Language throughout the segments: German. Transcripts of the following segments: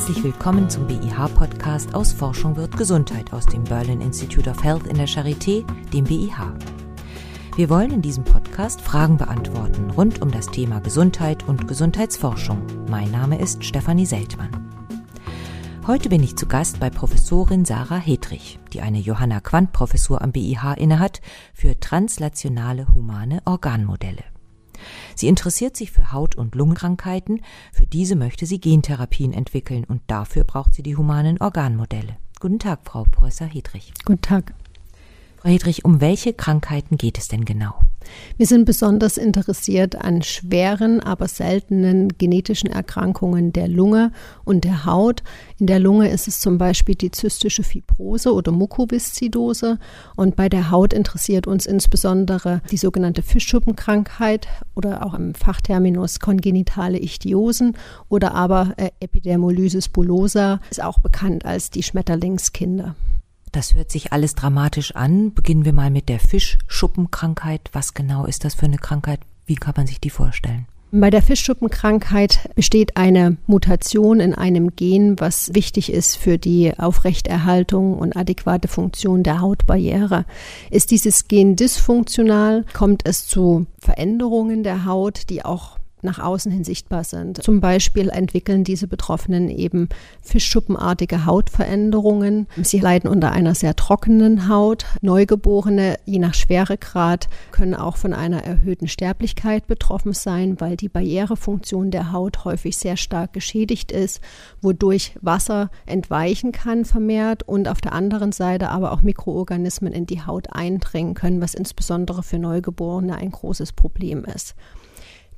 Herzlich willkommen zum BIH-Podcast aus Forschung wird Gesundheit aus dem Berlin Institute of Health in der Charité, dem BIH. Wir wollen in diesem Podcast Fragen beantworten rund um das Thema Gesundheit und Gesundheitsforschung. Mein Name ist Stefanie Seltmann. Heute bin ich zu Gast bei Professorin Sarah Hedrich, die eine Johanna Quandt Professur am BIH innehat für translationale humane Organmodelle. Sie interessiert sich für Haut- und Lungenkrankheiten, für diese möchte sie Gentherapien entwickeln und dafür braucht sie die humanen Organmodelle. Guten Tag, Frau Professor Hedrich. Guten Tag. Frau Hedrich, um welche Krankheiten geht es denn genau? Wir sind besonders interessiert an schweren, aber seltenen genetischen Erkrankungen der Lunge und der Haut. In der Lunge ist es zum Beispiel die zystische Fibrose oder Mukoviszidose. Und bei der Haut interessiert uns insbesondere die sogenannte Fischschuppenkrankheit oder auch im Fachterminus kongenitale Ichtiosen oder aber äh, Epidermolysis bullosa, ist auch bekannt als die Schmetterlingskinder. Das hört sich alles dramatisch an. Beginnen wir mal mit der Fischschuppenkrankheit. Was genau ist das für eine Krankheit? Wie kann man sich die vorstellen? Bei der Fischschuppenkrankheit besteht eine Mutation in einem Gen, was wichtig ist für die Aufrechterhaltung und adäquate Funktion der Hautbarriere. Ist dieses Gen dysfunktional, kommt es zu Veränderungen der Haut, die auch nach außen hin sichtbar sind. Zum Beispiel entwickeln diese Betroffenen eben fischschuppenartige Hautveränderungen. Sie leiden unter einer sehr trockenen Haut. Neugeborene, je nach Schweregrad, können auch von einer erhöhten Sterblichkeit betroffen sein, weil die Barrierefunktion der Haut häufig sehr stark geschädigt ist, wodurch Wasser entweichen kann vermehrt und auf der anderen Seite aber auch Mikroorganismen in die Haut eindringen können, was insbesondere für Neugeborene ein großes Problem ist.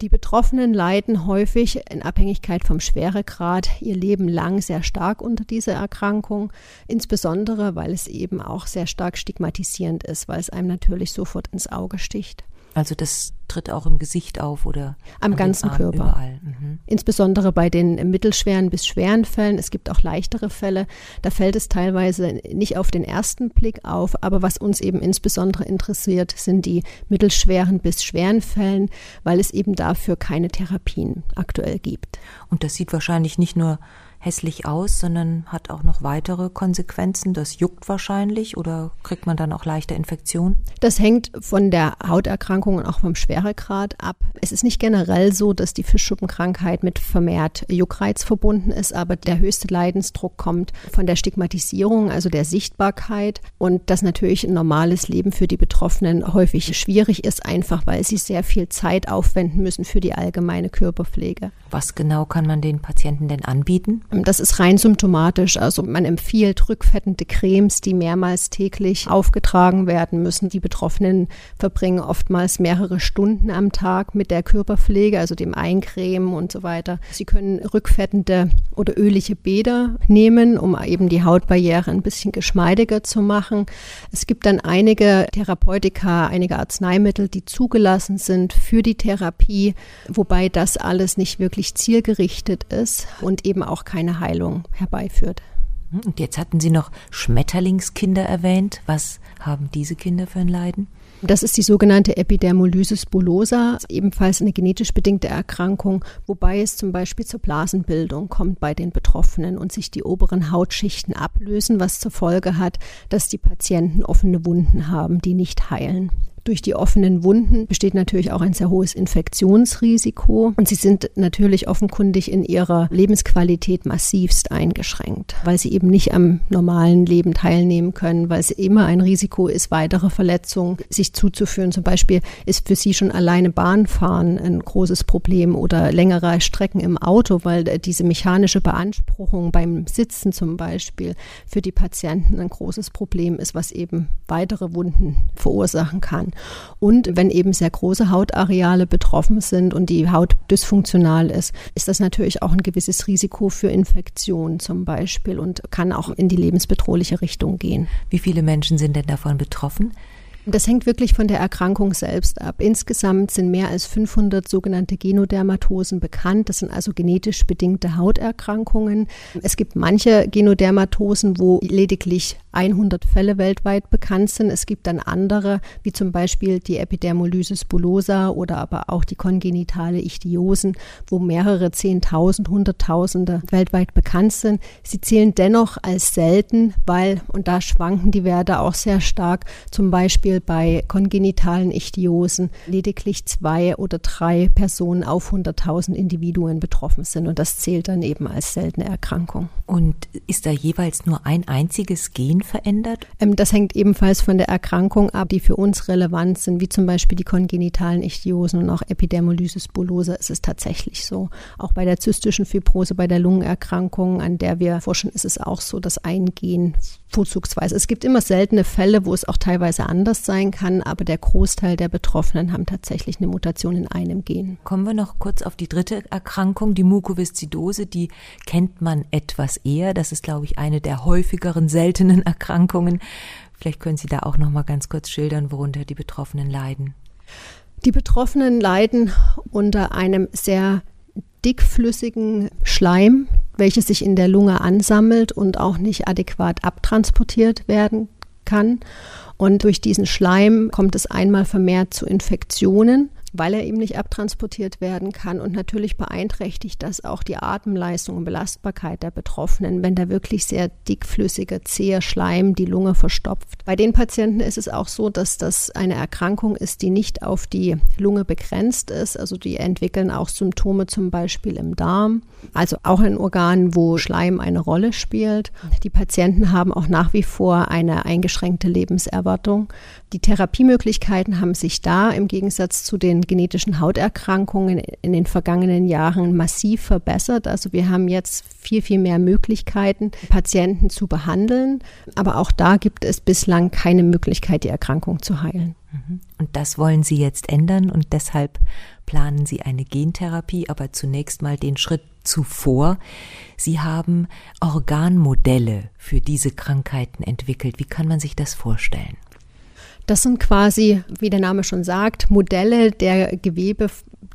Die Betroffenen leiden häufig in Abhängigkeit vom Schweregrad ihr Leben lang sehr stark unter dieser Erkrankung, insbesondere weil es eben auch sehr stark stigmatisierend ist, weil es einem natürlich sofort ins Auge sticht. Also das tritt auch im Gesicht auf oder am ganzen Arm, Körper. Überall. Mhm. Insbesondere bei den mittelschweren bis schweren Fällen. Es gibt auch leichtere Fälle. Da fällt es teilweise nicht auf den ersten Blick auf. Aber was uns eben insbesondere interessiert, sind die mittelschweren bis schweren Fällen, weil es eben dafür keine Therapien aktuell gibt. Und das sieht wahrscheinlich nicht nur hässlich aus, sondern hat auch noch weitere Konsequenzen. Das juckt wahrscheinlich oder kriegt man dann auch leichte Infektionen? Das hängt von der Hauterkrankung und auch vom Schweregrad ab. Es ist nicht generell so, dass die Fischschuppenkrankheit mit vermehrt Juckreiz verbunden ist, aber der höchste Leidensdruck kommt von der Stigmatisierung, also der Sichtbarkeit und dass natürlich ein normales Leben für die Betroffenen häufig schwierig ist, einfach weil sie sehr viel Zeit aufwenden müssen für die allgemeine Körperpflege. Was genau kann man den Patienten denn anbieten? Das ist rein symptomatisch. Also man empfiehlt rückfettende Cremes, die mehrmals täglich aufgetragen werden müssen. Die Betroffenen verbringen oftmals mehrere Stunden am Tag mit der Körperpflege, also dem Eincremen und so weiter. Sie können rückfettende oder ölige Bäder nehmen, um eben die Hautbarriere ein bisschen geschmeidiger zu machen. Es gibt dann einige Therapeutika, einige Arzneimittel, die zugelassen sind für die Therapie, wobei das alles nicht wirklich zielgerichtet ist und eben auch kein keine Heilung herbeiführt. Hm, und jetzt hatten Sie noch Schmetterlingskinder erwähnt. Was haben diese Kinder für ein Leiden? Das ist die sogenannte Epidermolysis bullosa, ebenfalls eine genetisch bedingte Erkrankung, wobei es zum Beispiel zur Blasenbildung kommt bei den Betroffenen und sich die oberen Hautschichten ablösen, was zur Folge hat, dass die Patienten offene Wunden haben, die nicht heilen. Durch die offenen Wunden besteht natürlich auch ein sehr hohes Infektionsrisiko und sie sind natürlich offenkundig in ihrer Lebensqualität massivst eingeschränkt, weil sie eben nicht am normalen Leben teilnehmen können, weil es immer ein Risiko ist, weitere Verletzungen sich zuzuführen. Zum Beispiel ist für sie schon alleine Bahnfahren ein großes Problem oder längere Strecken im Auto, weil diese mechanische Beanspruchung beim Sitzen zum Beispiel für die Patienten ein großes Problem ist, was eben weitere Wunden verursachen kann. Und wenn eben sehr große Hautareale betroffen sind und die Haut dysfunktional ist, ist das natürlich auch ein gewisses Risiko für Infektion zum Beispiel und kann auch in die lebensbedrohliche Richtung gehen. Wie viele Menschen sind denn davon betroffen? Das hängt wirklich von der Erkrankung selbst ab. Insgesamt sind mehr als 500 sogenannte Genodermatosen bekannt. Das sind also genetisch bedingte Hauterkrankungen. Es gibt manche Genodermatosen, wo lediglich 100 Fälle weltweit bekannt sind. Es gibt dann andere, wie zum Beispiel die Epidermolysis bullosa oder aber auch die kongenitale Ichtiosen, wo mehrere Zehntausend, Hunderttausende weltweit bekannt sind. Sie zählen dennoch als selten, weil, und da schwanken die Werte auch sehr stark, zum Beispiel bei kongenitalen Ichtiosen lediglich zwei oder drei Personen auf 100.000 Individuen betroffen sind. Und das zählt dann eben als seltene Erkrankung. Und ist da jeweils nur ein einziges Gen verändert? Ähm, das hängt ebenfalls von der Erkrankung ab, die für uns relevant sind, wie zum Beispiel die kongenitalen Ichtiosen und auch Epidermolysis bullosa ist es tatsächlich so. Auch bei der zystischen Fibrose, bei der Lungenerkrankung, an der wir forschen, ist es auch so, dass ein Gen vorzugsweise. Es gibt immer seltene Fälle, wo es auch teilweise anders sein kann, aber der Großteil der Betroffenen haben tatsächlich eine Mutation in einem Gen. Kommen wir noch kurz auf die dritte Erkrankung, die Mukoviszidose. Die kennt man etwas eher. Das ist, glaube ich, eine der häufigeren seltenen Erkrankungen. Vielleicht können Sie da auch noch mal ganz kurz schildern, worunter die Betroffenen leiden. Die Betroffenen leiden unter einem sehr dickflüssigen Schleim, welches sich in der Lunge ansammelt und auch nicht adäquat abtransportiert werden kann. Und durch diesen Schleim kommt es einmal vermehrt zu Infektionen weil er eben nicht abtransportiert werden kann. Und natürlich beeinträchtigt das auch die Atemleistung und Belastbarkeit der Betroffenen, wenn da wirklich sehr dickflüssiger, zäher Schleim die Lunge verstopft. Bei den Patienten ist es auch so, dass das eine Erkrankung ist, die nicht auf die Lunge begrenzt ist. Also die entwickeln auch Symptome zum Beispiel im Darm, also auch in Organen, wo Schleim eine Rolle spielt. Die Patienten haben auch nach wie vor eine eingeschränkte Lebenserwartung. Die Therapiemöglichkeiten haben sich da im Gegensatz zu den genetischen Hauterkrankungen in den vergangenen Jahren massiv verbessert. Also wir haben jetzt viel, viel mehr Möglichkeiten, Patienten zu behandeln. Aber auch da gibt es bislang keine Möglichkeit, die Erkrankung zu heilen. Mhm. Und das wollen Sie jetzt ändern und deshalb planen Sie eine Gentherapie, aber zunächst mal den Schritt zuvor. Sie haben Organmodelle für diese Krankheiten entwickelt. Wie kann man sich das vorstellen? Das sind quasi, wie der Name schon sagt, Modelle der Gewebe,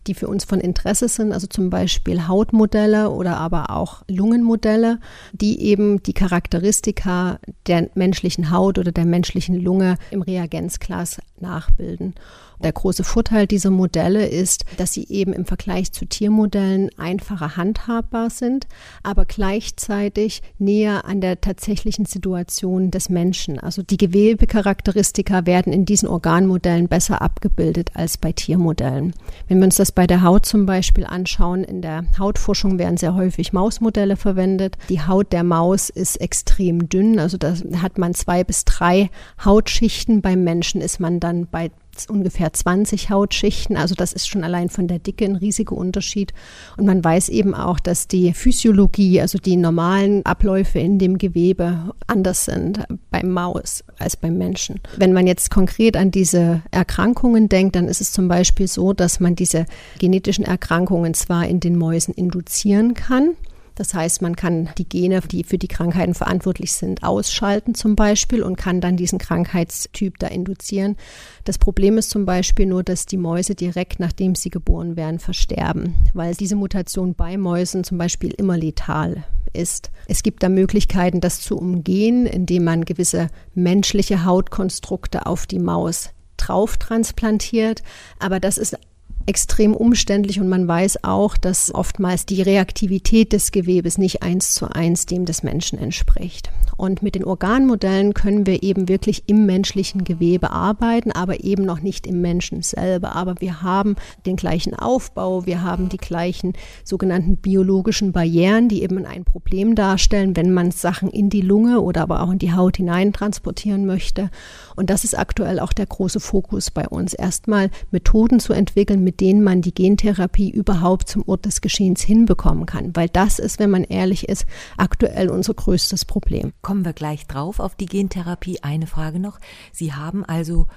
die für uns von Interesse sind, also zum Beispiel Hautmodelle oder aber auch Lungenmodelle, die eben die Charakteristika der menschlichen Haut oder der menschlichen Lunge im Reagenzglas nachbilden. Der große Vorteil dieser Modelle ist, dass sie eben im Vergleich zu Tiermodellen einfacher handhabbar sind, aber gleichzeitig näher an der tatsächlichen Situation des Menschen. Also die Gewebecharakteristika werden in diesen Organmodellen besser abgebildet als bei Tiermodellen. Wenn wir uns das bei der Haut zum Beispiel anschauen, in der Hautforschung werden sehr häufig Mausmodelle verwendet. Die Haut der Maus ist extrem dünn, also da hat man zwei bis drei Hautschichten. Beim Menschen ist man dann bei ungefähr 20 Hautschichten. Also das ist schon allein von der Dicke ein riesiger Unterschied. Und man weiß eben auch, dass die Physiologie, also die normalen Abläufe in dem Gewebe anders sind beim Maus als beim Menschen. Wenn man jetzt konkret an diese Erkrankungen denkt, dann ist es zum Beispiel so, dass man diese genetischen Erkrankungen zwar in den Mäusen induzieren kann, das heißt, man kann die Gene, die für die Krankheiten verantwortlich sind, ausschalten zum Beispiel und kann dann diesen Krankheitstyp da induzieren. Das Problem ist zum Beispiel nur, dass die Mäuse direkt nachdem sie geboren werden versterben, weil diese Mutation bei Mäusen zum Beispiel immer letal ist. Es gibt da Möglichkeiten, das zu umgehen, indem man gewisse menschliche Hautkonstrukte auf die Maus drauf transplantiert. Aber das ist extrem umständlich und man weiß auch, dass oftmals die Reaktivität des Gewebes nicht eins zu eins dem des Menschen entspricht. Und mit den Organmodellen können wir eben wirklich im menschlichen Gewebe arbeiten, aber eben noch nicht im Menschen selber. Aber wir haben den gleichen Aufbau, wir haben die gleichen sogenannten biologischen Barrieren, die eben ein Problem darstellen, wenn man Sachen in die Lunge oder aber auch in die Haut hinein transportieren möchte. Und das ist aktuell auch der große Fokus bei uns. Erstmal Methoden zu entwickeln, mit denen man die Gentherapie überhaupt zum Ort des Geschehens hinbekommen kann. Weil das ist, wenn man ehrlich ist, aktuell unser größtes Problem. Kommen wir gleich drauf auf die Gentherapie. Eine Frage noch. Sie haben also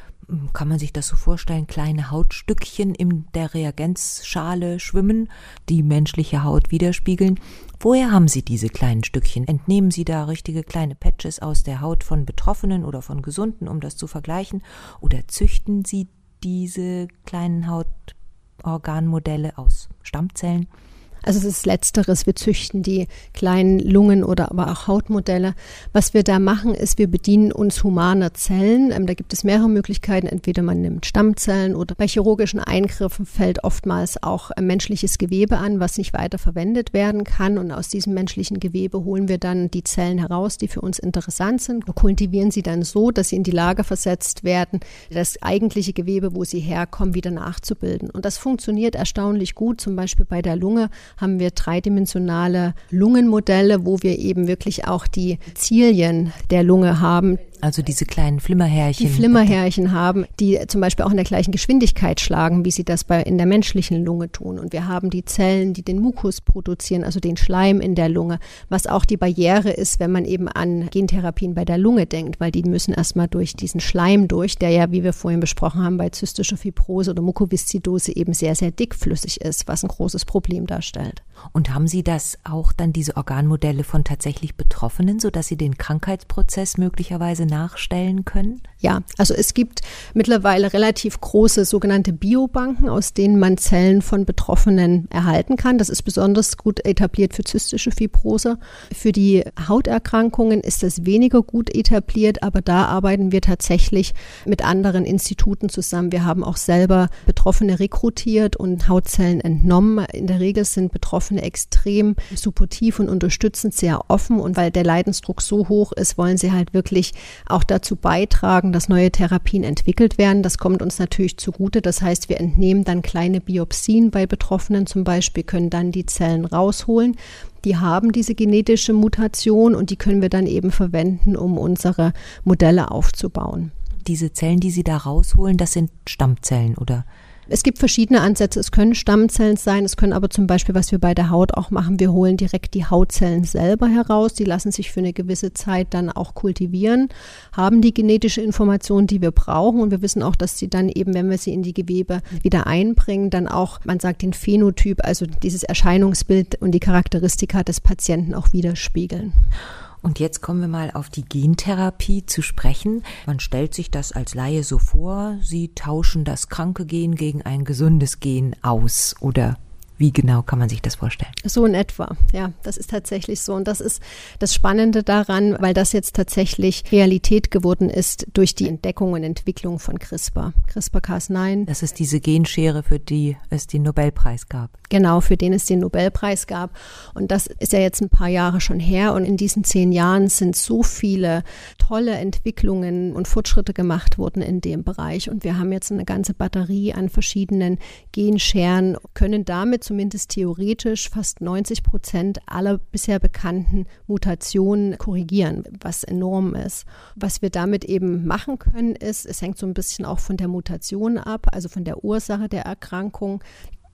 kann man sich das so vorstellen, kleine Hautstückchen in der Reagenzschale schwimmen, die menschliche Haut widerspiegeln. Woher haben Sie diese kleinen Stückchen? Entnehmen Sie da richtige kleine Patches aus der Haut von Betroffenen oder von Gesunden, um das zu vergleichen? Oder züchten Sie diese kleinen Hautorganmodelle aus Stammzellen? Also es ist letzteres, wir züchten die kleinen Lungen oder aber auch Hautmodelle. Was wir da machen, ist, wir bedienen uns humaner Zellen. Ähm, da gibt es mehrere Möglichkeiten. Entweder man nimmt Stammzellen oder bei chirurgischen Eingriffen fällt oftmals auch äh, menschliches Gewebe an, was nicht weiter verwendet werden kann. Und aus diesem menschlichen Gewebe holen wir dann die Zellen heraus, die für uns interessant sind, kultivieren sie dann so, dass sie in die Lage versetzt werden, das eigentliche Gewebe, wo sie herkommen, wieder nachzubilden. Und das funktioniert erstaunlich gut, zum Beispiel bei der Lunge haben wir dreidimensionale Lungenmodelle, wo wir eben wirklich auch die Zilien der Lunge haben. Also diese kleinen Flimmerhärchen. Die Flimmerhärchen haben, die zum Beispiel auch in der gleichen Geschwindigkeit schlagen, wie sie das bei, in der menschlichen Lunge tun. Und wir haben die Zellen, die den Mukus produzieren, also den Schleim in der Lunge, was auch die Barriere ist, wenn man eben an Gentherapien bei der Lunge denkt, weil die müssen erstmal durch diesen Schleim durch, der ja, wie wir vorhin besprochen haben, bei zystischer Fibrose oder Mukoviszidose eben sehr, sehr dickflüssig ist, was ein großes Problem darstellt. Und haben Sie das auch dann diese Organmodelle von tatsächlich Betroffenen, sodass Sie den Krankheitsprozess möglicherweise nachstellen können? Ja, also es gibt mittlerweile relativ große sogenannte Biobanken, aus denen man Zellen von Betroffenen erhalten kann. Das ist besonders gut etabliert für zystische Fibrose. Für die Hauterkrankungen ist das weniger gut etabliert, aber da arbeiten wir tatsächlich mit anderen Instituten zusammen. Wir haben auch selber Betroffene rekrutiert und Hautzellen entnommen. In der Regel sind Betroffene extrem supportiv und unterstützend, sehr offen und weil der Leidensdruck so hoch ist, wollen sie halt wirklich auch dazu beitragen, dass neue Therapien entwickelt werden. Das kommt uns natürlich zugute. Das heißt, wir entnehmen dann kleine Biopsien bei Betroffenen zum Beispiel, können dann die Zellen rausholen. Die haben diese genetische Mutation und die können wir dann eben verwenden, um unsere Modelle aufzubauen. Diese Zellen, die Sie da rausholen, das sind Stammzellen oder? Es gibt verschiedene Ansätze. Es können Stammzellen sein, es können aber zum Beispiel, was wir bei der Haut auch machen, wir holen direkt die Hautzellen selber heraus. Die lassen sich für eine gewisse Zeit dann auch kultivieren, haben die genetische Information, die wir brauchen. Und wir wissen auch, dass sie dann eben, wenn wir sie in die Gewebe wieder einbringen, dann auch, man sagt, den Phänotyp, also dieses Erscheinungsbild und die Charakteristika des Patienten auch widerspiegeln. Und jetzt kommen wir mal auf die Gentherapie zu sprechen. Man stellt sich das als Laie so vor, Sie tauschen das kranke Gen gegen ein gesundes Gen aus oder wie genau kann man sich das vorstellen? So in etwa, ja, das ist tatsächlich so. Und das ist das Spannende daran, weil das jetzt tatsächlich Realität geworden ist durch die Entdeckung und Entwicklung von CRISPR. CRISPR-Cas9. Das ist diese Genschere, für die es den Nobelpreis gab. Genau, für den es den Nobelpreis gab. Und das ist ja jetzt ein paar Jahre schon her. Und in diesen zehn Jahren sind so viele tolle Entwicklungen und Fortschritte gemacht worden in dem Bereich. Und wir haben jetzt eine ganze Batterie an verschiedenen Genscheren, können damit zumindest theoretisch fast 90 Prozent aller bisher bekannten Mutationen korrigieren, was enorm ist. Was wir damit eben machen können, ist, es hängt so ein bisschen auch von der Mutation ab, also von der Ursache der Erkrankung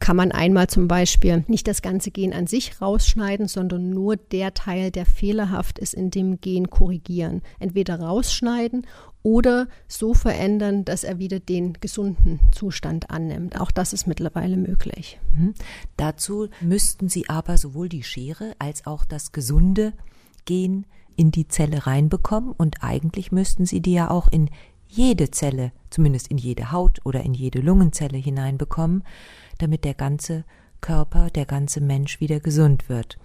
kann man einmal zum Beispiel nicht das ganze Gen an sich rausschneiden, sondern nur der Teil, der fehlerhaft ist, in dem Gen korrigieren. Entweder rausschneiden oder so verändern, dass er wieder den gesunden Zustand annimmt. Auch das ist mittlerweile möglich. Mhm. Dazu müssten Sie aber sowohl die Schere als auch das gesunde Gen in die Zelle reinbekommen und eigentlich müssten Sie die ja auch in jede Zelle, zumindest in jede Haut oder in jede Lungenzelle hineinbekommen, damit der ganze Körper, der ganze Mensch wieder gesund wird.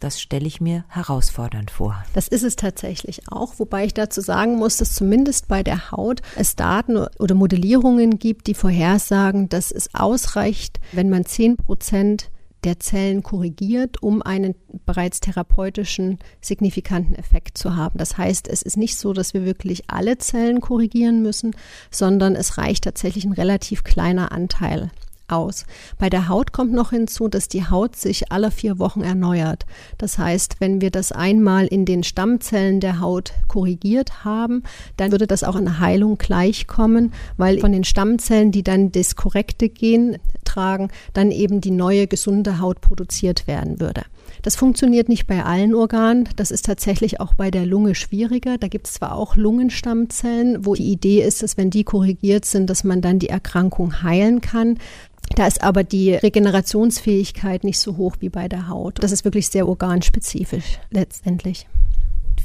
Das stelle ich mir herausfordernd vor. Das ist es tatsächlich auch, wobei ich dazu sagen muss, dass zumindest bei der Haut es Daten oder Modellierungen gibt, die vorhersagen, dass es ausreicht, wenn man 10 Prozent der Zellen korrigiert, um einen bereits therapeutischen signifikanten Effekt zu haben. Das heißt, es ist nicht so, dass wir wirklich alle Zellen korrigieren müssen, sondern es reicht tatsächlich ein relativ kleiner Anteil aus. Bei der Haut kommt noch hinzu, dass die Haut sich alle vier Wochen erneuert. Das heißt, wenn wir das einmal in den Stammzellen der Haut korrigiert haben, dann würde das auch in Heilung gleichkommen, weil von den Stammzellen, die dann das korrekte Gen tragen, dann eben die neue gesunde Haut produziert werden würde. Das funktioniert nicht bei allen Organen. Das ist tatsächlich auch bei der Lunge schwieriger. Da gibt es zwar auch Lungenstammzellen, wo die Idee ist, dass wenn die korrigiert sind, dass man dann die Erkrankung heilen kann. Da ist aber die Regenerationsfähigkeit nicht so hoch wie bei der Haut. Das ist wirklich sehr organspezifisch letztendlich.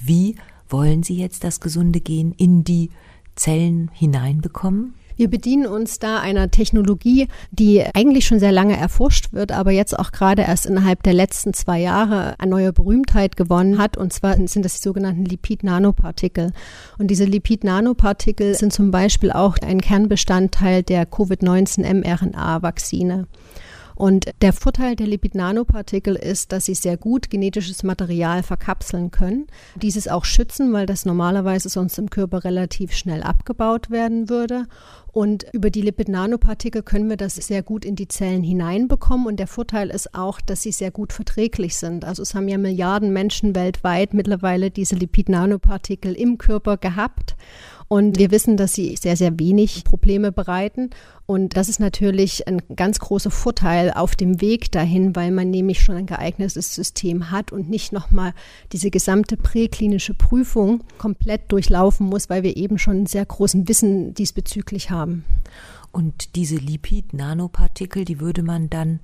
Wie wollen Sie jetzt das gesunde Gen in die Zellen hineinbekommen? Wir bedienen uns da einer Technologie, die eigentlich schon sehr lange erforscht wird, aber jetzt auch gerade erst innerhalb der letzten zwei Jahre eine neue Berühmtheit gewonnen hat. Und zwar sind das die sogenannten Lipid-Nanopartikel. Und diese Lipid-Nanopartikel sind zum Beispiel auch ein Kernbestandteil der Covid-19-mRNA-Vakzine. Und der Vorteil der Lipid-Nanopartikel ist, dass sie sehr gut genetisches Material verkapseln können. Dieses auch schützen, weil das normalerweise sonst im Körper relativ schnell abgebaut werden würde. Und über die Lipid-Nanopartikel können wir das sehr gut in die Zellen hineinbekommen. Und der Vorteil ist auch, dass sie sehr gut verträglich sind. Also es haben ja Milliarden Menschen weltweit mittlerweile diese Lipid-Nanopartikel im Körper gehabt. Und wir wissen, dass sie sehr, sehr wenig Probleme bereiten. Und das ist natürlich ein ganz großer Vorteil auf dem Weg dahin, weil man nämlich schon ein geeignetes System hat und nicht nochmal diese gesamte präklinische Prüfung komplett durchlaufen muss, weil wir eben schon einen sehr großen Wissen diesbezüglich haben. Und diese Lipid-Nanopartikel, die würde man dann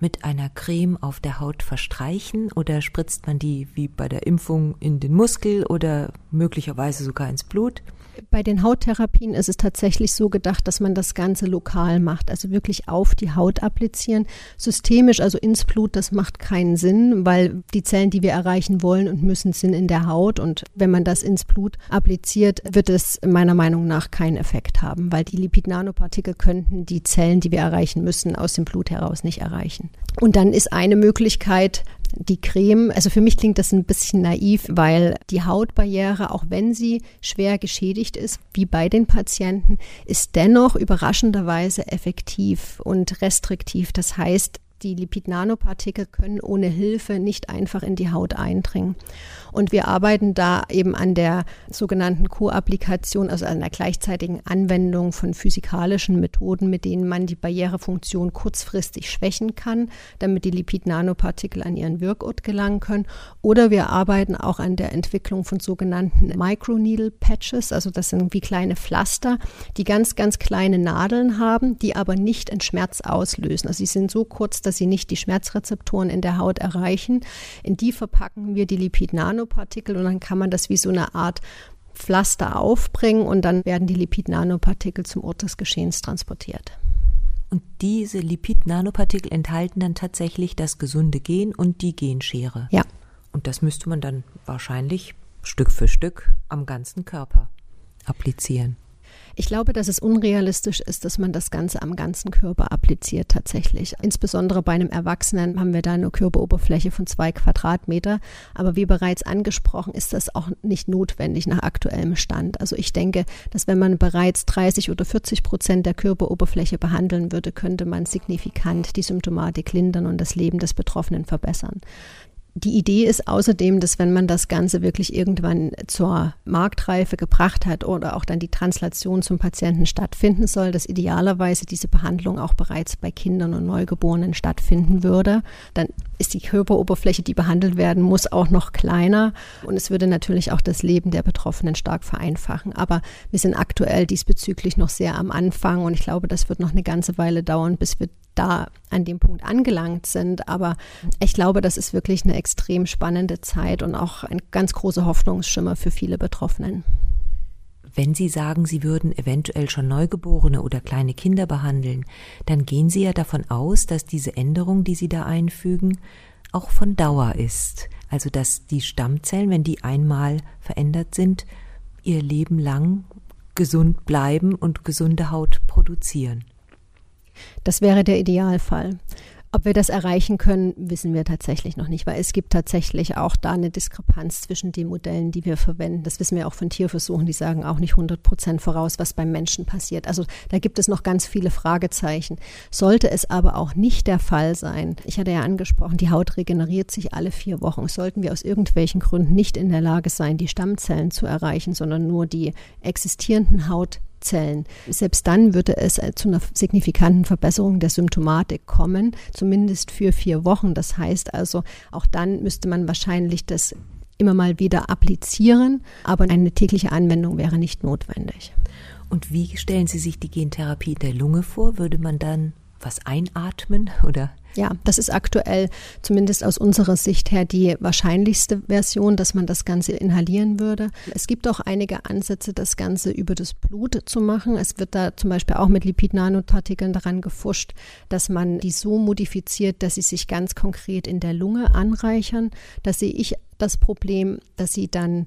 mit einer Creme auf der Haut verstreichen oder spritzt man die wie bei der Impfung in den Muskel oder möglicherweise sogar ins Blut? Bei den Hauttherapien ist es tatsächlich so gedacht, dass man das Ganze lokal macht, also wirklich auf die Haut applizieren. Systemisch, also ins Blut, das macht keinen Sinn, weil die Zellen, die wir erreichen wollen und müssen, sind in der Haut. Und wenn man das ins Blut appliziert, wird es meiner Meinung nach keinen Effekt haben, weil die Lipid-Nanopartikel könnten die Zellen, die wir erreichen müssen, aus dem Blut heraus nicht erreichen. Und dann ist eine Möglichkeit, die Creme, also für mich klingt das ein bisschen naiv, weil die Hautbarriere, auch wenn sie schwer geschädigt ist, wie bei den Patienten, ist dennoch überraschenderweise effektiv und restriktiv. Das heißt, die Lipid-Nanopartikel können ohne Hilfe nicht einfach in die Haut eindringen. Und wir arbeiten da eben an der sogenannten Co-Applikation, also an der gleichzeitigen Anwendung von physikalischen Methoden, mit denen man die Barrierefunktion kurzfristig schwächen kann, damit die Lipid-Nanopartikel an ihren Wirkort gelangen können. Oder wir arbeiten auch an der Entwicklung von sogenannten Microneedle Patches, also das sind wie kleine Pflaster, die ganz, ganz kleine Nadeln haben, die aber nicht einen Schmerz auslösen. Also sie sind so kurz, dass sie nicht die Schmerzrezeptoren in der Haut erreichen. In die verpacken wir die Lipid-Nanopartikel Nanopartikel und dann kann man das wie so eine Art Pflaster aufbringen und dann werden die Lipid-Nanopartikel zum Ort des Geschehens transportiert. Und diese Lipid-Nanopartikel enthalten dann tatsächlich das gesunde Gen und die Genschere. Ja. Und das müsste man dann wahrscheinlich Stück für Stück am ganzen Körper applizieren. Ich glaube, dass es unrealistisch ist, dass man das Ganze am ganzen Körper appliziert tatsächlich. Insbesondere bei einem Erwachsenen haben wir da eine Körperoberfläche von zwei Quadratmeter. Aber wie bereits angesprochen, ist das auch nicht notwendig nach aktuellem Stand. Also ich denke, dass wenn man bereits 30 oder 40 Prozent der Körperoberfläche behandeln würde, könnte man signifikant die Symptomatik lindern und das Leben des Betroffenen verbessern. Die Idee ist außerdem, dass wenn man das Ganze wirklich irgendwann zur Marktreife gebracht hat oder auch dann die Translation zum Patienten stattfinden soll, dass idealerweise diese Behandlung auch bereits bei Kindern und Neugeborenen stattfinden würde. Dann ist die Körperoberfläche, die behandelt werden muss, auch noch kleiner und es würde natürlich auch das Leben der Betroffenen stark vereinfachen. Aber wir sind aktuell diesbezüglich noch sehr am Anfang und ich glaube, das wird noch eine ganze Weile dauern, bis wir da an dem Punkt angelangt sind. Aber ich glaube, das ist wirklich eine extrem spannende Zeit und auch ein ganz großer Hoffnungsschimmer für viele Betroffenen. Wenn Sie sagen, Sie würden eventuell schon Neugeborene oder kleine Kinder behandeln, dann gehen Sie ja davon aus, dass diese Änderung, die Sie da einfügen, auch von Dauer ist. Also dass die Stammzellen, wenn die einmal verändert sind, ihr Leben lang gesund bleiben und gesunde Haut produzieren. Das wäre der Idealfall. Ob wir das erreichen können, wissen wir tatsächlich noch nicht, weil es gibt tatsächlich auch da eine Diskrepanz zwischen den Modellen, die wir verwenden. Das wissen wir auch von Tierversuchen, die sagen auch nicht 100 Prozent voraus, was beim Menschen passiert. Also da gibt es noch ganz viele Fragezeichen. Sollte es aber auch nicht der Fall sein, ich hatte ja angesprochen, die Haut regeneriert sich alle vier Wochen. Sollten wir aus irgendwelchen Gründen nicht in der Lage sein, die Stammzellen zu erreichen, sondern nur die existierenden Haut Zellen. Selbst dann würde es äh, zu einer signifikanten Verbesserung der Symptomatik kommen, zumindest für vier Wochen. Das heißt also, auch dann müsste man wahrscheinlich das immer mal wieder applizieren, aber eine tägliche Anwendung wäre nicht notwendig. Und wie stellen Sie sich die Gentherapie der Lunge vor? Würde man dann was einatmen oder? Ja, das ist aktuell zumindest aus unserer Sicht her die wahrscheinlichste Version, dass man das Ganze inhalieren würde. Es gibt auch einige Ansätze, das Ganze über das Blut zu machen. Es wird da zum Beispiel auch mit Lipid-Nanopartikeln daran gefuscht, dass man die so modifiziert, dass sie sich ganz konkret in der Lunge anreichern. Da sehe ich das Problem, dass sie dann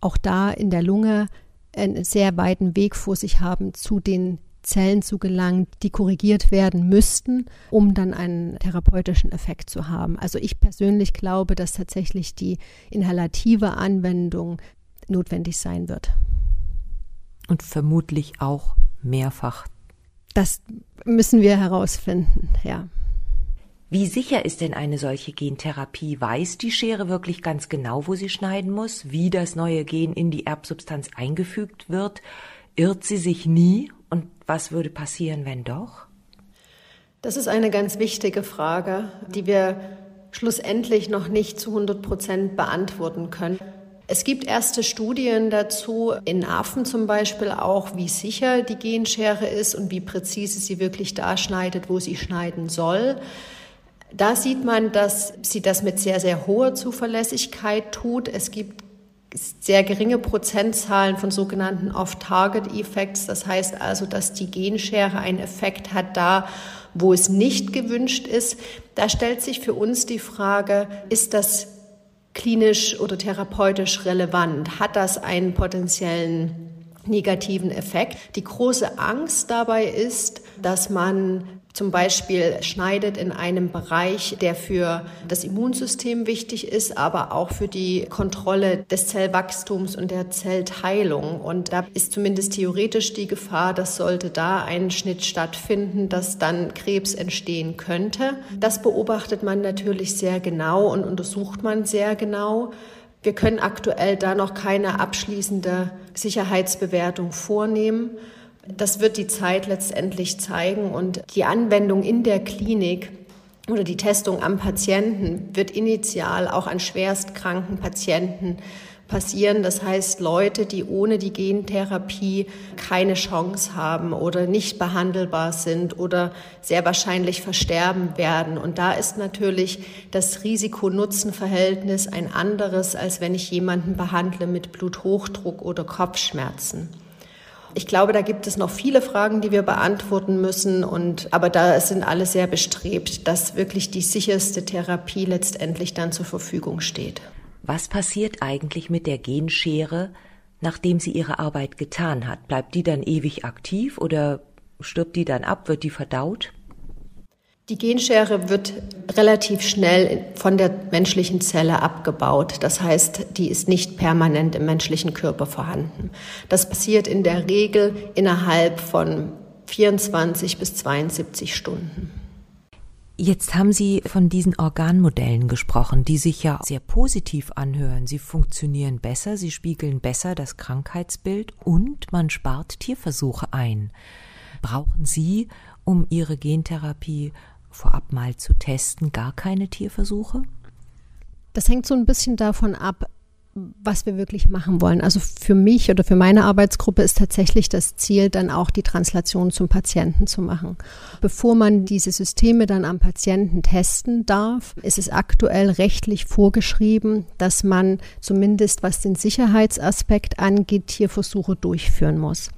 auch da in der Lunge einen sehr weiten Weg vor sich haben zu den Zellen zu gelangen, die korrigiert werden müssten, um dann einen therapeutischen Effekt zu haben. Also ich persönlich glaube, dass tatsächlich die inhalative Anwendung notwendig sein wird. Und vermutlich auch mehrfach. Das müssen wir herausfinden, ja. Wie sicher ist denn eine solche Gentherapie? Weiß die Schere wirklich ganz genau, wo sie schneiden muss, wie das neue Gen in die Erbsubstanz eingefügt wird? Irrt sie sich nie was würde passieren, wenn doch? Das ist eine ganz wichtige Frage, die wir schlussendlich noch nicht zu 100 Prozent beantworten können. Es gibt erste Studien dazu, in Affen zum Beispiel auch, wie sicher die Genschere ist und wie präzise sie wirklich da schneidet, wo sie schneiden soll. Da sieht man, dass sie das mit sehr, sehr hoher Zuverlässigkeit tut. Es gibt sehr geringe Prozentzahlen von sogenannten Off-Target-Effects. Das heißt also, dass die Genschere einen Effekt hat da, wo es nicht gewünscht ist. Da stellt sich für uns die Frage, ist das klinisch oder therapeutisch relevant? Hat das einen potenziellen negativen Effekt? Die große Angst dabei ist, dass man zum Beispiel schneidet in einem Bereich, der für das Immunsystem wichtig ist, aber auch für die Kontrolle des Zellwachstums und der Zellteilung. Und da ist zumindest theoretisch die Gefahr, dass sollte da ein Schnitt stattfinden, dass dann Krebs entstehen könnte. Das beobachtet man natürlich sehr genau und untersucht man sehr genau. Wir können aktuell da noch keine abschließende Sicherheitsbewertung vornehmen. Das wird die Zeit letztendlich zeigen und die Anwendung in der Klinik oder die Testung am Patienten wird initial auch an schwerstkranken Patienten passieren. Das heißt, Leute, die ohne die Gentherapie keine Chance haben oder nicht behandelbar sind oder sehr wahrscheinlich versterben werden. Und da ist natürlich das Risiko-Nutzen-Verhältnis ein anderes, als wenn ich jemanden behandle mit Bluthochdruck oder Kopfschmerzen. Ich glaube, da gibt es noch viele Fragen, die wir beantworten müssen. Und, aber da sind alle sehr bestrebt, dass wirklich die sicherste Therapie letztendlich dann zur Verfügung steht. Was passiert eigentlich mit der Genschere, nachdem sie ihre Arbeit getan hat? Bleibt die dann ewig aktiv oder stirbt die dann ab? Wird die verdaut? Die Genschere wird relativ schnell von der menschlichen Zelle abgebaut. Das heißt, die ist nicht permanent im menschlichen Körper vorhanden. Das passiert in der Regel innerhalb von 24 bis 72 Stunden. Jetzt haben Sie von diesen Organmodellen gesprochen, die sich ja sehr positiv anhören. Sie funktionieren besser, sie spiegeln besser das Krankheitsbild und man spart Tierversuche ein. Brauchen Sie, um Ihre Gentherapie vorab mal zu testen, gar keine Tierversuche? Das hängt so ein bisschen davon ab, was wir wirklich machen wollen. Also für mich oder für meine Arbeitsgruppe ist tatsächlich das Ziel, dann auch die Translation zum Patienten zu machen. Bevor man diese Systeme dann am Patienten testen darf, ist es aktuell rechtlich vorgeschrieben, dass man zumindest was den Sicherheitsaspekt angeht, Tierversuche durchführen muss.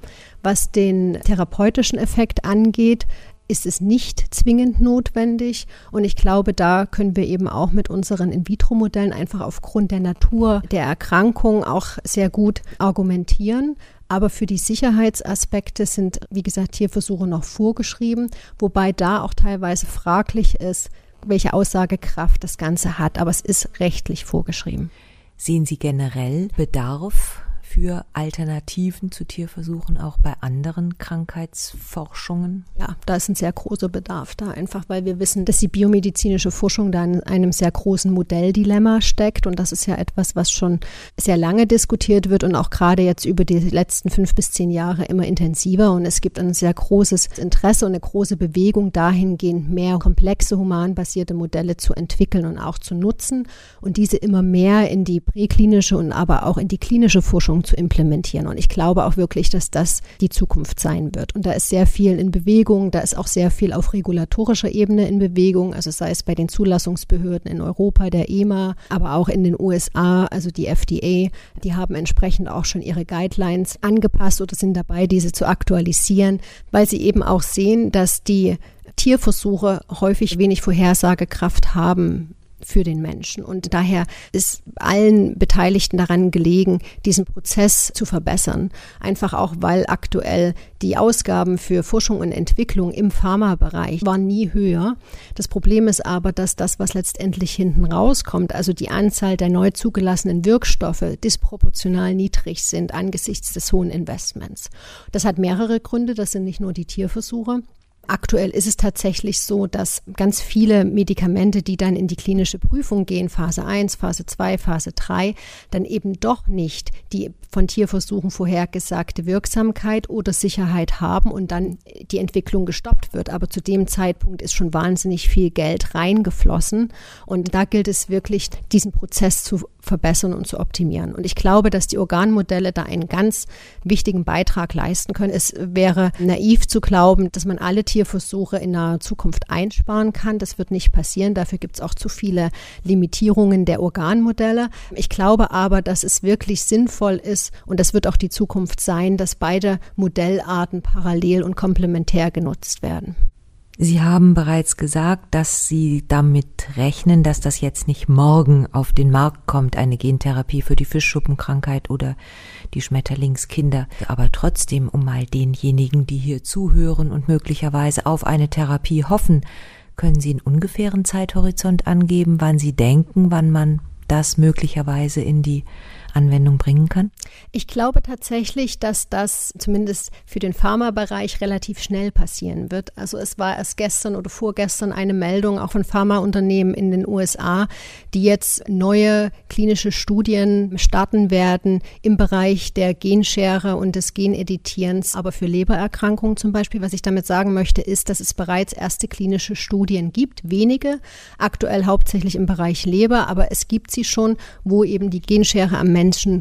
Was den therapeutischen Effekt angeht, ist es nicht zwingend notwendig. Und ich glaube, da können wir eben auch mit unseren In-vitro-Modellen einfach aufgrund der Natur der Erkrankung auch sehr gut argumentieren. Aber für die Sicherheitsaspekte sind, wie gesagt, Tierversuche noch vorgeschrieben, wobei da auch teilweise fraglich ist, welche Aussagekraft das Ganze hat. Aber es ist rechtlich vorgeschrieben. Sehen Sie generell Bedarf für Alternativen zu Tierversuchen auch bei anderen Krankheitsforschungen? Ja, da ist ein sehr großer Bedarf da, einfach weil wir wissen, dass die biomedizinische Forschung da in einem sehr großen Modelldilemma steckt. Und das ist ja etwas, was schon sehr lange diskutiert wird und auch gerade jetzt über die letzten fünf bis zehn Jahre immer intensiver. Und es gibt ein sehr großes Interesse und eine große Bewegung dahingehend, mehr komplexe humanbasierte Modelle zu entwickeln und auch zu nutzen und diese immer mehr in die präklinische und aber auch in die klinische Forschung Forschung zu implementieren. Und ich glaube auch wirklich, dass das die Zukunft sein wird. Und da ist sehr viel in Bewegung, da ist auch sehr viel auf regulatorischer Ebene in Bewegung, also sei es bei den Zulassungsbehörden in Europa, der EMA, aber auch in den USA, also die FDA, die haben entsprechend auch schon ihre Guidelines angepasst oder sind dabei, diese zu aktualisieren, weil sie eben auch sehen, dass die Tierversuche häufig wenig Vorhersagekraft haben für den Menschen. Und daher ist allen Beteiligten daran gelegen, diesen Prozess zu verbessern. Einfach auch, weil aktuell die Ausgaben für Forschung und Entwicklung im Pharmabereich waren nie höher. Das Problem ist aber, dass das, was letztendlich hinten rauskommt, also die Anzahl der neu zugelassenen Wirkstoffe, disproportional niedrig sind angesichts des hohen Investments. Das hat mehrere Gründe. Das sind nicht nur die Tierversuche. Aktuell ist es tatsächlich so, dass ganz viele Medikamente, die dann in die klinische Prüfung gehen, Phase 1, Phase 2, Phase 3, dann eben doch nicht die von Tierversuchen vorhergesagte Wirksamkeit oder Sicherheit haben und dann die Entwicklung gestoppt wird. Aber zu dem Zeitpunkt ist schon wahnsinnig viel Geld reingeflossen und da gilt es wirklich, diesen Prozess zu verbessern und zu optimieren. Und ich glaube, dass die Organmodelle da einen ganz wichtigen Beitrag leisten können. Es wäre naiv zu glauben, dass man alle Tierversuche in naher Zukunft einsparen kann. Das wird nicht passieren. Dafür gibt es auch zu viele Limitierungen der Organmodelle. Ich glaube aber, dass es wirklich sinnvoll ist und das wird auch die Zukunft sein, dass beide Modellarten parallel und komplementär genutzt werden. Sie haben bereits gesagt, dass Sie damit rechnen, dass das jetzt nicht morgen auf den Markt kommt, eine Gentherapie für die Fischschuppenkrankheit oder die Schmetterlingskinder. Aber trotzdem, um mal denjenigen, die hier zuhören und möglicherweise auf eine Therapie hoffen, können Sie einen ungefähren Zeithorizont angeben, wann Sie denken, wann man das möglicherweise in die Anwendung bringen kann? Ich glaube tatsächlich, dass das zumindest für den Pharmabereich relativ schnell passieren wird. Also es war erst gestern oder vorgestern eine Meldung auch von Pharmaunternehmen in den USA, die jetzt neue klinische Studien starten werden im Bereich der Genschere und des Geneditierens, aber für Lebererkrankungen zum Beispiel. Was ich damit sagen möchte, ist, dass es bereits erste klinische Studien gibt, wenige, aktuell hauptsächlich im Bereich Leber, aber es gibt sie schon, wo eben die Genschere am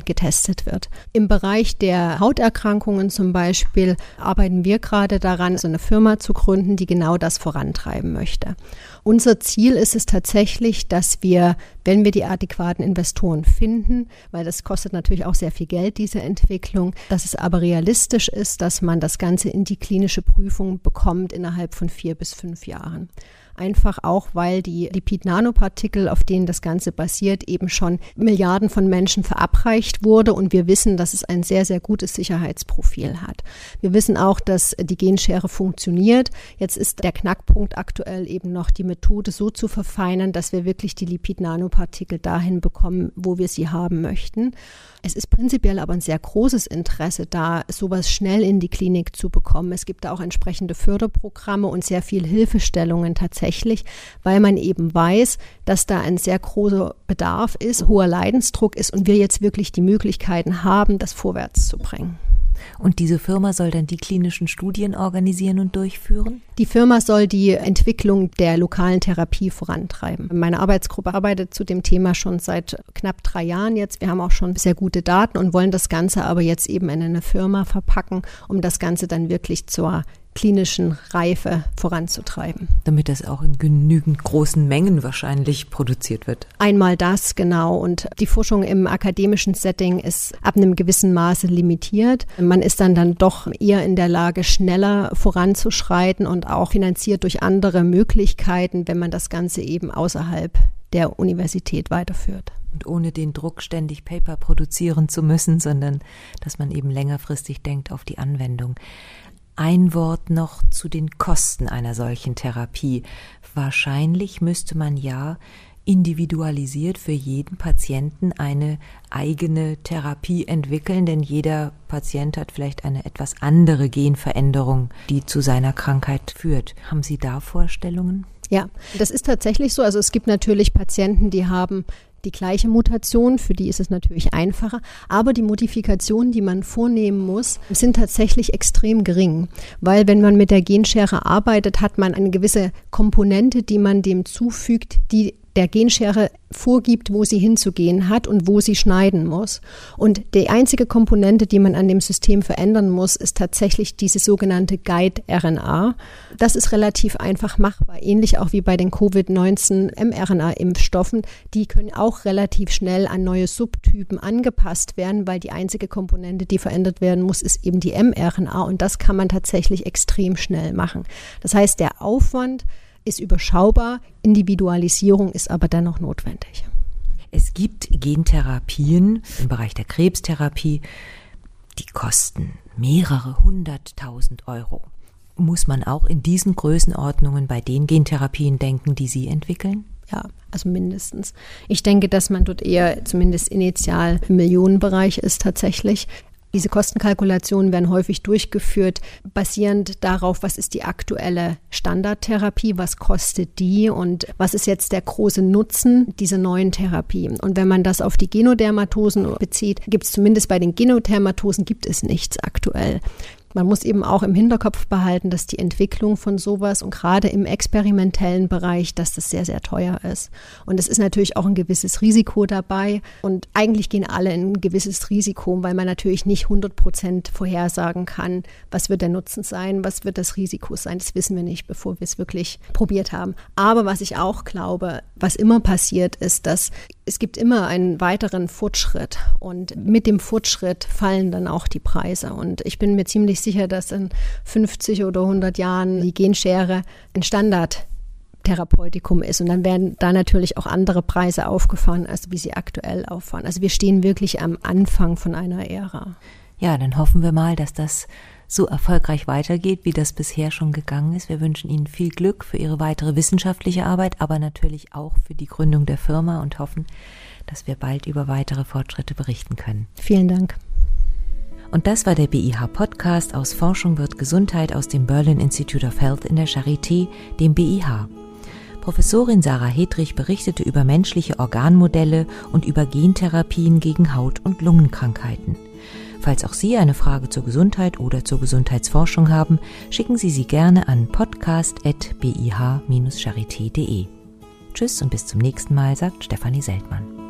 getestet wird. Im Bereich der Hauterkrankungen zum Beispiel arbeiten wir gerade daran, so eine Firma zu gründen, die genau das vorantreiben möchte. Unser Ziel ist es tatsächlich, dass wir, wenn wir die adäquaten Investoren finden, weil das kostet natürlich auch sehr viel Geld, diese Entwicklung, dass es aber realistisch ist, dass man das Ganze in die klinische Prüfung bekommt innerhalb von vier bis fünf Jahren einfach auch, weil die Lipid-Nanopartikel, auf denen das Ganze basiert, eben schon Milliarden von Menschen verabreicht wurde und wir wissen, dass es ein sehr, sehr gutes Sicherheitsprofil hat. Wir wissen auch, dass die Genschere funktioniert. Jetzt ist der Knackpunkt aktuell eben noch die Methode so zu verfeinern, dass wir wirklich die Lipid-Nanopartikel dahin bekommen, wo wir sie haben möchten. Es ist prinzipiell aber ein sehr großes Interesse da, sowas schnell in die Klinik zu bekommen. Es gibt da auch entsprechende Förderprogramme und sehr viel Hilfestellungen tatsächlich, weil man eben weiß, dass da ein sehr großer Bedarf ist, hoher Leidensdruck ist und wir jetzt wirklich die Möglichkeiten haben, das vorwärts zu bringen. Und diese Firma soll dann die klinischen Studien organisieren und durchführen? Die Firma soll die Entwicklung der lokalen Therapie vorantreiben. Meine Arbeitsgruppe arbeitet zu dem Thema schon seit knapp drei Jahren jetzt. Wir haben auch schon sehr gute Daten und wollen das Ganze aber jetzt eben in eine Firma verpacken, um das Ganze dann wirklich zur klinischen Reife voranzutreiben. Damit das auch in genügend großen Mengen wahrscheinlich produziert wird. Einmal das, genau. Und die Forschung im akademischen Setting ist ab einem gewissen Maße limitiert. Man ist dann dann doch eher in der Lage, schneller voranzuschreiten und auch finanziert durch andere Möglichkeiten, wenn man das Ganze eben außerhalb der Universität weiterführt. Und ohne den Druck ständig Paper produzieren zu müssen, sondern dass man eben längerfristig denkt auf die Anwendung. Ein Wort noch zu den Kosten einer solchen Therapie. Wahrscheinlich müsste man ja individualisiert für jeden Patienten eine eigene Therapie entwickeln, denn jeder Patient hat vielleicht eine etwas andere Genveränderung, die zu seiner Krankheit führt. Haben Sie da Vorstellungen? Ja, das ist tatsächlich so. Also es gibt natürlich Patienten, die haben die gleiche Mutation, für die ist es natürlich einfacher, aber die Modifikationen, die man vornehmen muss, sind tatsächlich extrem gering, weil wenn man mit der Genschere arbeitet, hat man eine gewisse Komponente, die man dem zufügt, die der Genschere vorgibt, wo sie hinzugehen hat und wo sie schneiden muss. Und die einzige Komponente, die man an dem System verändern muss, ist tatsächlich diese sogenannte Guide-RNA. Das ist relativ einfach machbar, ähnlich auch wie bei den Covid-19 mRNA-Impfstoffen. Die können auch relativ schnell an neue Subtypen angepasst werden, weil die einzige Komponente, die verändert werden muss, ist eben die mRNA. Und das kann man tatsächlich extrem schnell machen. Das heißt, der Aufwand, ist überschaubar, Individualisierung ist aber dennoch notwendig. Es gibt Gentherapien im Bereich der Krebstherapie, die kosten mehrere hunderttausend Euro. Muss man auch in diesen Größenordnungen bei den Gentherapien denken, die Sie entwickeln? Ja, also mindestens. Ich denke, dass man dort eher zumindest initial im Millionenbereich ist tatsächlich. Diese Kostenkalkulationen werden häufig durchgeführt, basierend darauf, was ist die aktuelle Standardtherapie, was kostet die und was ist jetzt der große Nutzen dieser neuen Therapie. Und wenn man das auf die Genodermatosen bezieht, gibt es zumindest bei den Genodermatosen gibt es nichts aktuell. Man muss eben auch im Hinterkopf behalten, dass die Entwicklung von sowas und gerade im experimentellen Bereich, dass das sehr, sehr teuer ist. Und es ist natürlich auch ein gewisses Risiko dabei. Und eigentlich gehen alle in ein gewisses Risiko, weil man natürlich nicht 100 Prozent vorhersagen kann, was wird der Nutzen sein, was wird das Risiko sein. Das wissen wir nicht, bevor wir es wirklich probiert haben. Aber was ich auch glaube, was immer passiert, ist, dass es gibt immer einen weiteren Fortschritt und mit dem Fortschritt fallen dann auch die Preise. Und ich bin mir ziemlich sicher, dass in 50 oder 100 Jahren die Genschere ein Standardtherapeutikum ist. Und dann werden da natürlich auch andere Preise aufgefahren, als wie sie aktuell auffahren. Also wir stehen wirklich am Anfang von einer Ära. Ja, dann hoffen wir mal, dass das so erfolgreich weitergeht, wie das bisher schon gegangen ist. Wir wünschen Ihnen viel Glück für Ihre weitere wissenschaftliche Arbeit, aber natürlich auch für die Gründung der Firma und hoffen, dass wir bald über weitere Fortschritte berichten können. Vielen Dank. Und das war der BIH Podcast aus Forschung wird Gesundheit aus dem Berlin Institute of Health in der Charité, dem BIH. Professorin Sarah Hedrich berichtete über menschliche Organmodelle und über Gentherapien gegen Haut- und Lungenkrankheiten. Falls auch Sie eine Frage zur Gesundheit oder zur Gesundheitsforschung haben, schicken Sie sie gerne an podcast.bih-charité.de. Tschüss und bis zum nächsten Mal, sagt Stefanie Seltmann.